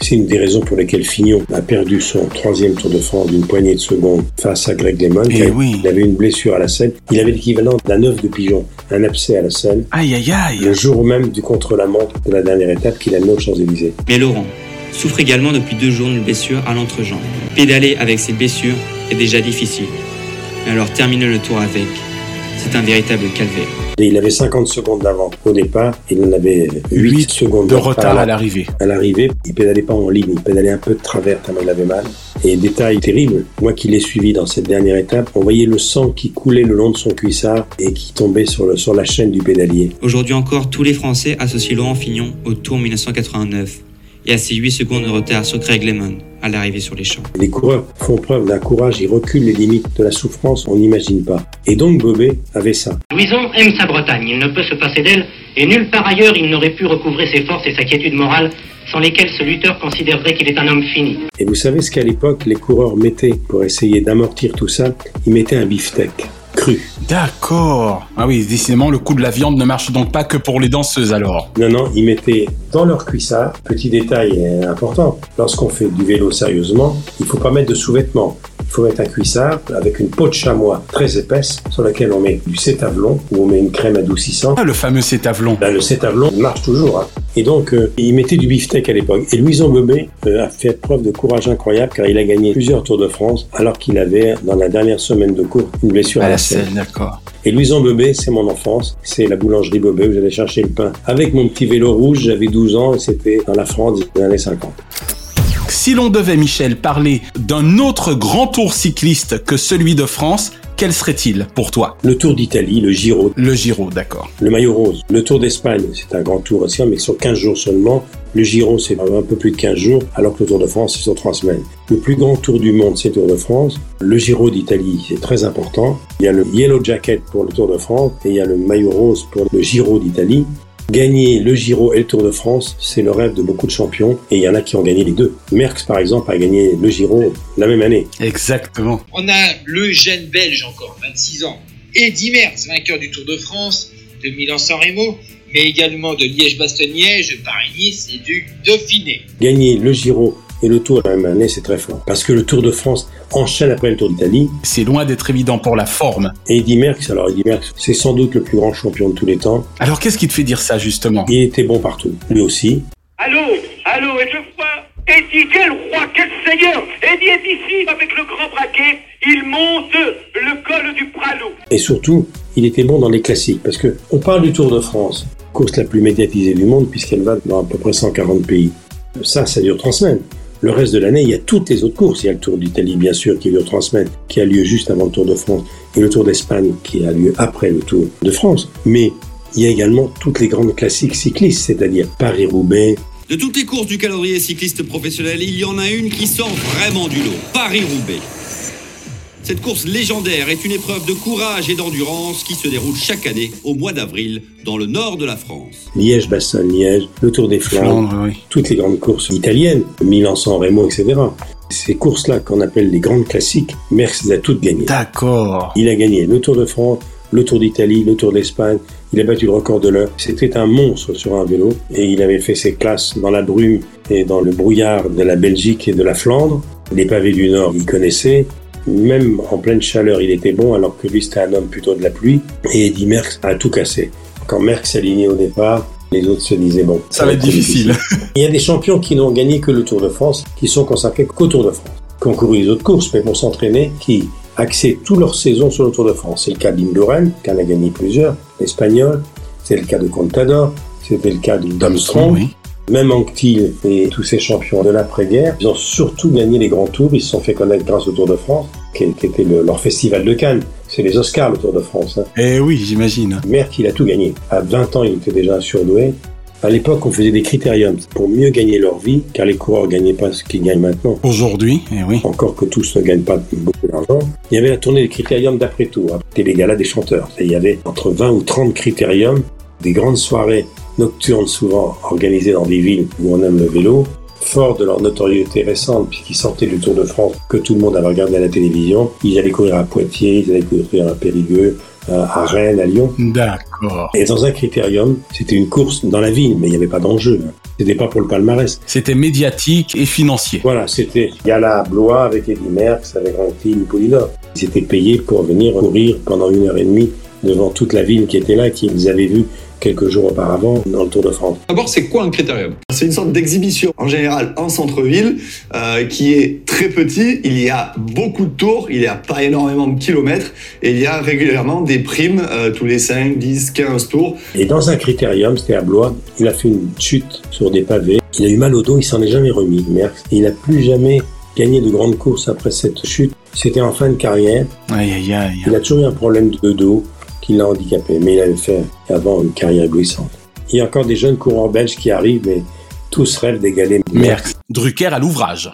C'est une des raisons pour lesquelles Fignon a perdu son troisième Tour de France d'une poignée de secondes face à Greg LeMond. Eh oui. Il avait une blessure à la selle. Il avait l'équivalent d'un œuf de pigeon, un abcès à la selle. Aïe, aïe, aïe. Le jour même du contre-la-montre de la dernière étape qu'il a mené aux Champs-Élysées. Mais Laurent souffre également depuis deux jours d'une blessure à l'entrejambe. Pédaler avec cette blessure est déjà difficile. Mais alors terminer le tour avec, c'est un véritable calvaire. Il avait 50 secondes d'avant au départ, il en avait 8, secondes de retard à l'arrivée. À l'arrivée, il pédalait pas en ligne, il pédalait un peu de travers tellement il avait mal. Et détail terrible, moi qui l'ai suivi dans cette dernière étape, on voyait le sang qui coulait le long de son cuissard et qui tombait sur, le, sur la chaîne du pédalier. Aujourd'hui encore, tous les Français associent Laurent Fignon au Tour 1989 et à ses 8 secondes de retard sur Craig Lemon à l'arrivée sur les champs. Les coureurs font preuve d'un courage, ils reculent les limites de la souffrance, on n'imagine pas. Et donc Bobet avait ça. Louison aime sa Bretagne, il ne peut se passer d'elle, et nulle part ailleurs il n'aurait pu recouvrer ses forces et sa quiétude morale, sans lesquelles ce lutteur considérerait qu'il est un homme fini. Et vous savez ce qu'à l'époque les coureurs mettaient pour essayer d'amortir tout ça? Ils mettaient un beefsteak cru. D'accord. Ah oui, décidément, le coup de la viande ne marche donc pas que pour les danseuses alors. Non, non, ils mettaient dans leur cuissard, petit détail important, lorsqu'on fait du vélo sérieusement, il faut pas mettre de sous-vêtements. Il faut mettre un cuissard avec une peau de chamois très épaisse sur laquelle on met du cétavlon ou on met une crème adoucissante. Ah, le fameux cétavlon. Ben, le cétavlon marche toujours. Hein. Et donc, euh, il mettait du beefsteak à l'époque. Et Louison Bobet euh, a fait preuve de courage incroyable car il a gagné plusieurs Tours de France alors qu'il avait, dans la dernière semaine de cours, une blessure à, la selle. D'accord. Et Louison Bobet, c'est mon enfance. C'est la boulangerie Bobet où j'allais chercher le pain. Avec mon petit vélo rouge, j'avais 12 ans et c'était dans la France des années 50. Si l'on devait, Michel, parler d'un autre grand tour cycliste que celui de France, quel serait-il pour toi? Le Tour d'Italie, le Giro. Le Giro, d'accord. Le maillot rose. Le Tour d'Espagne, c'est un grand tour aussi, mais sur 15 jours seulement. Le Giro, c'est un peu plus de 15 jours, alors que le Tour de France, c'est sur 3 semaines. Le plus grand tour du monde, c'est le Tour de France. Le Giro d'Italie, c'est très important. Il y a le Yellow Jacket pour le Tour de France et il y a le maillot rose pour le Giro d'Italie. Gagner le Giro et le Tour de France, c'est le rêve de beaucoup de champions et il y en a qui ont gagné les deux. Merckx, par exemple, a gagné le Giro la même année. Exactement. On a le jeune belge encore, 26 ans, Eddy Merckx, vainqueur du Tour de France, de Milan-San Remo, mais également de Liège-Bastogne-Liège, Paris-Nice et du Dauphiné. Gagner le Giro et le Tour la même année, c'est très fort. Parce que le Tour de France enchaîne après le Tour d'Italie. C'est loin d'être évident pour la forme. Et Eddy Merckx, alors Eddy Merckx, c'est sans doute le plus grand champion de tous les temps. Alors qu'est-ce qui te fait dire ça justement? Il était bon partout, lui aussi. Allô, allô, et je vois Eddie, quel roi, quel seigneur Eddie est ici avec le grand braquet, il monte le col du Pralou. Et surtout, il était bon dans les classiques, parce que on parle du Tour de France, course la plus médiatisée du monde, puisqu'elle va dans à peu près 140 pays. Ça, ça dure trois semaines. Le reste de l'année, il y a toutes les autres courses. Il y a le Tour d'Italie, bien sûr, qui dure trois semaines, qui a lieu juste avant le Tour de France, et le Tour d'Espagne, qui a lieu après le Tour de France. Mais il y a également toutes les grandes classiques cyclistes, c'est-à-dire Paris-Roubaix. De toutes les courses du calendrier cycliste professionnel, il y en a une qui sort vraiment du lot, Paris-Roubaix. Cette course légendaire est une épreuve de courage et d'endurance qui se déroule chaque année au mois d'avril dans le nord de la France. Liège, Bastogne, Liège, le Tour des Flandres, Flandre, oui. toutes les grandes courses italiennes, Milan-San Remo, etc. Ces courses-là qu'on appelle les grandes classiques, Merckx les a toutes gagnées. D'accord. Il a gagné le Tour de France, le Tour d'Italie, le Tour d'Espagne. Il a battu le record de l'heure. C'était un monstre sur un vélo et il avait fait ses classes dans la brume et dans le brouillard de la Belgique et de la Flandre. Les pavés du Nord, il connaissait. Même en pleine chaleur, il était bon, alors que lui, c'était un homme plutôt de la pluie. Et Eddy Merckx a tout cassé. Quand Merckx s'alignait au départ, Les autres se disaient, bon, Ça va être difficile. Il y a des champions qui n'ont gagné que le Tour de France, qui sont consacrés qu'au Tour de France, qui ont couru les autres courses, mais pour s'entraîner, qui axaient toute leur saison sur le Tour de France. C'est le cas d'Indurain, qui en a gagné plusieurs, l'espagnol, c'est le cas de Contador, c'était le cas d'Armstrong. oui. Même Anquetil et tous ces champions de l'après-guerre, ils ont surtout gagné les grands tours. Ils se sont fait connaître grâce au Tour de France, qui était le- leur festival de Cannes. C'est les Oscars, le Tour de France. Hein. Eh oui, j'imagine. Merck, il a tout gagné. À 20 ans, il était déjà surdoué. À l'époque, on faisait des critériums pour mieux gagner leur vie, car les coureurs gagnaient pas ce qu'ils gagnent maintenant. Aujourd'hui, eh oui. Encore que tous ne gagnent pas beaucoup d'argent. Il y avait la tournée des critériums d'après-tour. C'était les galas des chanteurs. Et il y avait entre 20 ou 30 critériums, des grandes soirées nocturnes souvent organisées dans des villes où on aime le vélo. Fort de leur notoriété récente, puisqu'ils sortaient du Tour de France, que tout le monde avait regardé à la télévision, ils allaient courir à Poitiers, ils allaient courir à Périgueux, à à Rennes, à Lyon. D'accord. Et dans un critérium, c'était une course dans la ville, mais il n'y avait pas d'enjeu. C'était pas pour le palmarès. C'était médiatique et financier. Voilà, c'était Gala Blois avec Eddie Merckx, avec Anquetil, Poulidor. Ils étaient payés pour venir courir pendant une heure et demie devant toute la ville qui était là, qu'ils avaient vu quelques jours auparavant dans le Tour de France. D'abord, c'est quoi un critérium? C'est une sorte d'exhibition, en général en centre-ville, euh, qui est très petit. Il y a beaucoup de tours, il n'y a pas énormément de kilomètres, et il y a régulièrement des primes euh, tous les 5, 10, 15 tours. Et dans un critérium, c'était à Blois, il a fait une chute sur des pavés. Il a eu mal au dos, il s'en est jamais remis, Merckx. Il n'a plus jamais gagné de grandes courses après cette chute. C'était en fin de carrière. Aïe, aïe, aïe. Il a toujours eu un problème de dos qui l'a handicapé, mais il avait fait avant une carrière éblouissante. Il y a encore des jeunes coureurs belges qui arrivent, mais tous rêvent d'égaler Merckx. Drucker à l'ouvrage.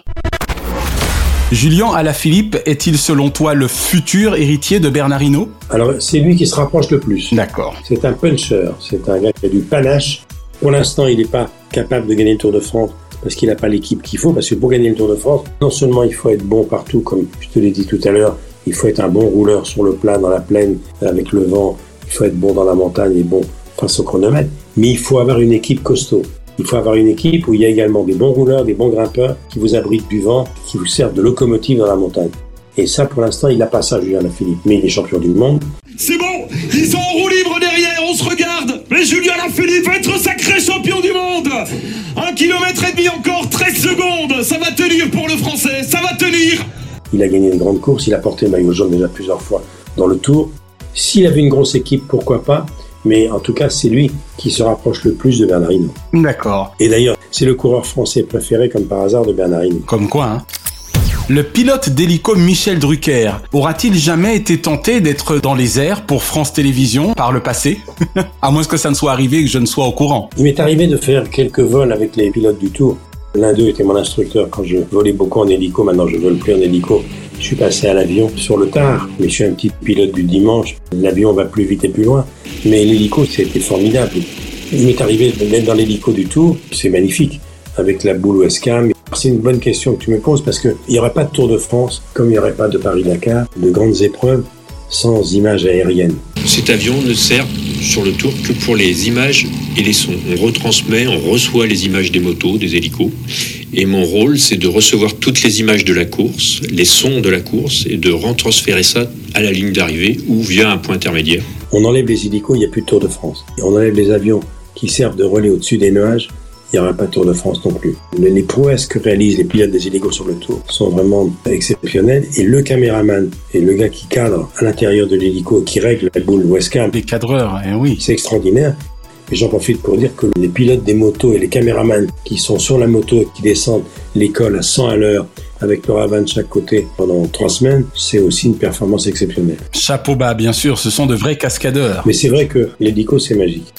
Julien Alaphilippe est-il selon toi le futur héritier de Bernard Hinault? Alors, c'est lui qui se rapproche le plus. D'accord. C'est un puncher, c'est un gars qui a du panache. Pour l'instant, il n'est pas capable de gagner le Tour de France parce qu'il n'a pas l'équipe qu'il faut. Parce que pour gagner le Tour de France, non seulement il faut être bon partout, comme je te l'ai dit tout à l'heure, il faut être un bon rouleur sur le plat, dans la plaine, avec le vent. Il faut être bon dans la montagne et bon face au chronomètre. Mais il faut avoir une équipe costaud. Il faut avoir une équipe où il y a également des bons rouleurs, des bons grimpeurs qui vous abritent du vent, qui vous servent de locomotive dans la montagne. Et ça, pour l'instant, il n'a pas ça, Julien Lafilippe. Mais il est champion du monde. C'est bon, ils sont en roue libre derrière, on se regarde. Mais Julien Lafilippe va être sacré champion du monde. Un kilomètre et demi encore, 13 secondes. Ça va tenir pour le français, ça va tenir. Il a gagné une grande course, il a porté le maillot jaune déjà plusieurs fois dans le tour. S'il avait une grosse équipe, pourquoi pas Mais en tout cas, c'est lui qui se rapproche le plus de Bernard Hinault. D'accord. Et d'ailleurs, c'est le coureur français préféré, comme par hasard, de Bernard Hinault. Comme quoi, hein le pilote d'hélico Michel Drucker aura-t-il jamais été tenté d'être dans les airs pour France Télévisions par le passé? À moins que ça ne soit arrivé et que je ne sois au courant. Il m'est arrivé de faire quelques vols avec les pilotes du Tour. L'un d'eux était mon instructeur quand je volais beaucoup en hélico. Maintenant, je vole plus en hélico. Je suis passé à l'avion sur le tard, mais je suis un petit pilote du dimanche. L'avion va plus vite et plus loin. Mais l'hélico, c'était formidable. Il m'est arrivé d'être dans l'hélico du Tour. C'est magnifique. Avec la boule Westcam. C'est une bonne question que tu me poses parce qu'il n'y aurait pas de Tour de France comme il n'y aurait pas de Paris-Dakar, de grandes épreuves sans images aériennes. Cet avion ne sert sur le tour que pour les images et les sons. On retransmet, on reçoit les images des motos, des hélicos. Et mon rôle, c'est de recevoir toutes les images de la course, les sons de la course, et de retransférer ça à la ligne d'arrivée ou via un point intermédiaire. On enlève les hélicos, il n'y a plus de Tour de France. Et on enlève les avions qui servent de relais au-dessus des nuages, il n'y aura pas Tour de France non plus. Les, prouesses que réalisent les pilotes des hélicos sur le Tour sont vraiment exceptionnelles. Et le caméraman et le gars qui cadre à l'intérieur de l'hélico, qui règle la boule webcam, Les cadreurs, eh oui. c'est extraordinaire. Et j'en profite pour dire que les pilotes des motos et les caméramans qui sont sur la moto et qui descendent l'école à 100 à l'heure avec leur avant de chaque côté pendant trois semaines, c'est aussi une performance exceptionnelle. Chapeau bas, bien sûr, ce sont de vrais cascadeurs. Mais c'est vrai que l'hélico, c'est magique.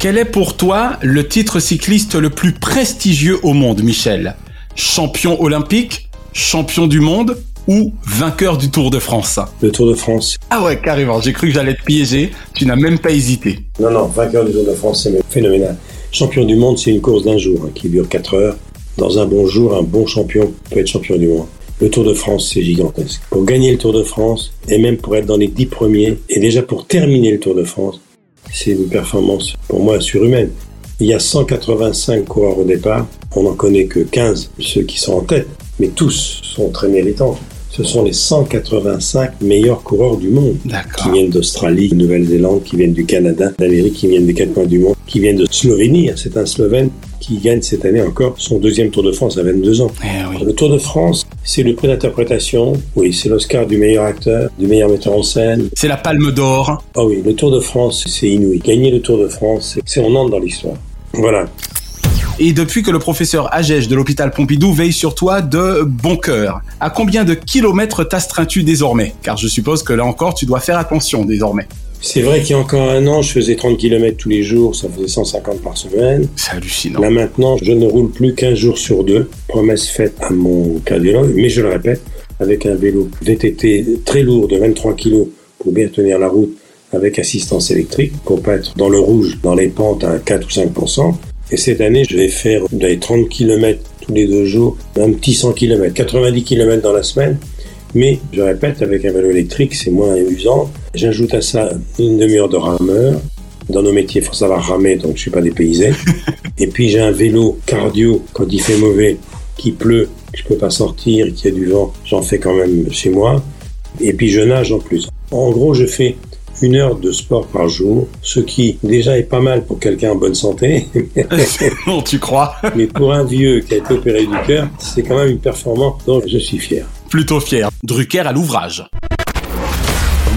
Quel est pour toi le titre cycliste le plus prestigieux au monde, Michel? Champion olympique Champion du monde ou vainqueur du Tour de France? Le Tour de France. Ah ouais, carrément, j'ai cru que j'allais te piéger, tu n'as même pas hésité. Non, non, vainqueur du Tour de France, c'est phénoménal. Champion du monde, c'est une course d'un jour hein, qui dure 4 heures. Dans un bon jour, un bon champion peut être champion du monde. Le Tour de France, c'est gigantesque. Pour gagner le Tour de France, et même pour être dans les 10 premiers, et déjà pour terminer le Tour de France, c'est une performance pour moi surhumaine. Il y a 185 coureurs au départ, on n'en connaît que 15, ceux qui sont en tête, mais tous sont très méritants. Ce sont les 185 meilleurs coureurs du monde. Qui viennent d'Australie, de Nouvelle-Zélande, qui viennent du Canada, d'Amérique, qui viennent des quatre coins du monde, qui viennent de Slovénie. C'est un Slovène qui gagne cette année encore son deuxième Tour de France à 22 ans. Eh Le Tour de France, c'est le prix d'interprétation. Oui, c'est l'Oscar du meilleur acteur, du meilleur metteur en scène. C'est la Palme d'Or. Ah oui, le Tour de France, c'est inouï. Gagner le Tour de France, c'est on entre dans l'histoire. Voilà. Et depuis que le professeur Agege de l'hôpital Pompidou veille sur toi de bon cœur, à combien de kilomètres t'astreins-tu désormais? Car je suppose que là encore, tu dois faire attention désormais. C'est vrai qu'il y a encore un an, je faisais 30 km tous les jours, ça faisait 150 par semaine. C'est hallucinant. Là maintenant, je ne roule plus qu'un jour sur deux. Promesse faite à mon cardiologue, mais je le répète, avec un vélo VTT très lourd de 23 kg pour bien tenir la route avec assistance électrique, pour pas être dans le rouge, dans les pentes à 4 ou 5%. Et cette année, je vais faire des 30 km tous les deux jours, un petit 100 km, 90 km dans la semaine. Mais je répète, avec un vélo électrique, c'est moins amusant. J'ajoute à ça une demi-heure de rameur. Dans nos métiers, il faut savoir ramer, donc je suis pas dépaysé. Et puis j'ai un vélo cardio quand il fait mauvais, qui pleut, que je peux pas sortir, qu'il y a du vent, j'en fais quand même chez moi. Et puis je nage en plus. En gros, je fais une heure de sport par jour, ce qui déjà est pas mal pour quelqu'un en bonne santé. non, tu crois Mais pour un vieux qui a été opéré du cœur, c'est quand même une performance dont je suis fier. Plutôt fier. Drucker à l'ouvrage.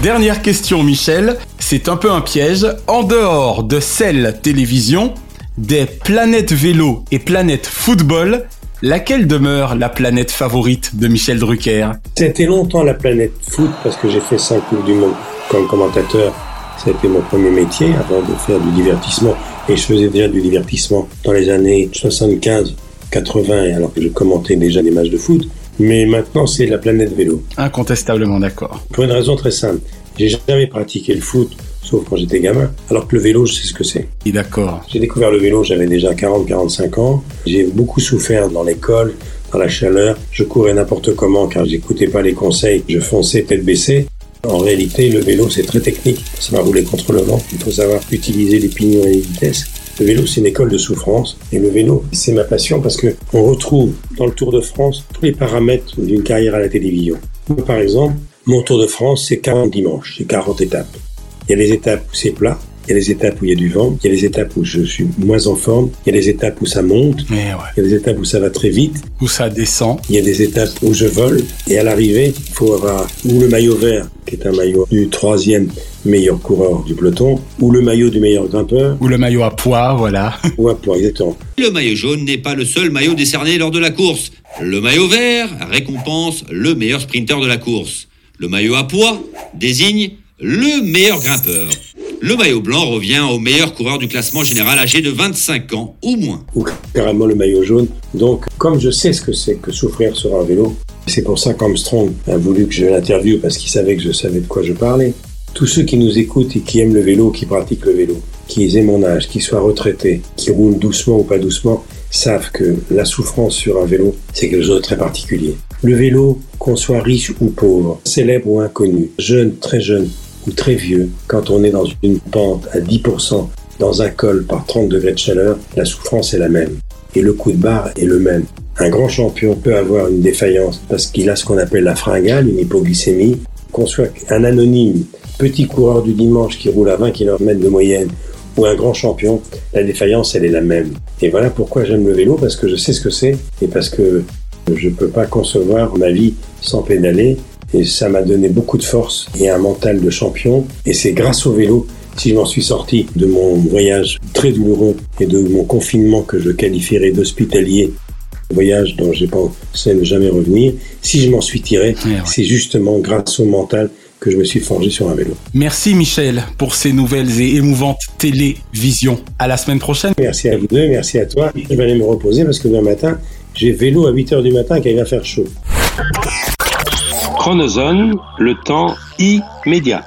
Dernière question, Michel. C'est un peu un piège. En dehors de celle télévision, des planètes vélo et planètes football, laquelle demeure la planète favorite de Michel Drucker? C'était longtemps la planète foot parce que j'ai fait 5 Coupes du Monde comme commentateur. C'était mon premier métier avant de faire du divertissement. Et je faisais déjà du divertissement dans les années 75, 80, alors que je commentais déjà des matchs de foot. Mais maintenant, c'est la planète vélo. Incontestablement d'accord. Pour une raison très simple. J'ai jamais pratiqué le foot, sauf quand j'étais gamin, alors que le vélo, je sais ce que c'est. D'accord. J'ai découvert le vélo, j'avais déjà 40-45 ans. J'ai beaucoup souffert dans l'école, dans la chaleur. Je courais n'importe comment car j'écoutais pas les conseils. Je fonçais tête baissée. En réalité, le vélo, c'est très technique. Ça va rouler contre le vent. Il faut savoir utiliser les pignons et les vitesses. Le vélo, c'est une école de souffrance. Et le vélo, c'est ma passion parce que on retrouve dans le Tour de France tous les paramètres d'une carrière à la télévision. Par exemple, mon Tour de France, c'est 40 dimanches, c'est 40 étapes. Il y a des étapes où c'est plat, il y a des étapes où il y a du vent, il y a des étapes où je suis moins en forme, il y a des étapes où ça monte, Eh ouais. il y a des étapes où ça va très vite, Où ça descend. il y a des étapes où je vole, et à l'arrivée, il faut avoir ou le maillot vert, qui est un maillot du troisième meilleur coureur du peloton, ou le maillot du meilleur grimpeur, Ou le maillot à poids, voilà. ou à poids, exactement. Le maillot jaune n'est pas le seul maillot décerné lors de la course. Le maillot vert récompense le meilleur sprinter de la course. Le maillot à poids désigne le meilleur grimpeur. Le maillot blanc revient au meilleur coureur du classement général âgé de 25 ans ou moins. ou carrément le maillot jaune. Donc, comme je sais ce que c'est que souffrir sur un vélo, c'est pour ça qu'Armstrong a voulu que je l'interviewe parce qu'il savait que je savais de quoi je parlais. Tous ceux qui nous écoutent et qui aiment le vélo, qui pratiquent le vélo, qui aient mon âge, qui soient retraités, qui roulent doucement ou pas doucement, savent que la souffrance sur un vélo, c'est quelque chose de très particulier. Le vélo, qu'on soit riche ou pauvre, célèbre ou inconnu, jeune, très jeune ou très vieux, quand on est dans une pente à 10% dans un col par 30 degrés de chaleur, la souffrance est la même. Et le coup de barre est le même. Un grand champion peut avoir une défaillance parce qu'il a ce qu'on appelle la fringale, une hypoglycémie. Qu'on soit un anonyme, petit coureur du dimanche qui roule à 20 km de moyenne, ou un grand champion, la défaillance, elle est la même. Et voilà pourquoi j'aime le vélo, parce que je sais ce que c'est, et parce que je peux pas concevoir ma vie sans pédaler, et ça m'a donné beaucoup de force et un mental de champion, et c'est grâce au vélo si je m'en suis sorti de mon voyage très douloureux et de mon confinement que je qualifierais d'hospitalier, voyage dont j'ai pensé ne jamais revenir, si je m'en suis tiré, c'est justement grâce au mental que je me suis forgé sur un vélo. Merci Michel pour ces nouvelles et émouvantes télévisions. À la semaine prochaine. Merci à vous deux, merci à toi. Je vais aller me reposer parce que demain matin, j'ai vélo à 8h du matin car il va faire chaud. Chronozone, le temps immédiat.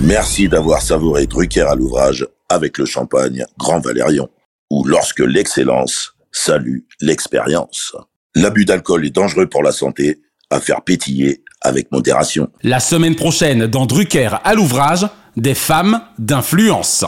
Merci d'avoir savouré Drucker à l'ouvrage avec le champagne Grand Valérion, ou lorsque l'excellence salue l'expérience. L'abus d'alcool est dangereux pour la santé, à faire pétiller avec modération. La semaine prochaine, dans Drucker à l'ouvrage, des femmes d'influence.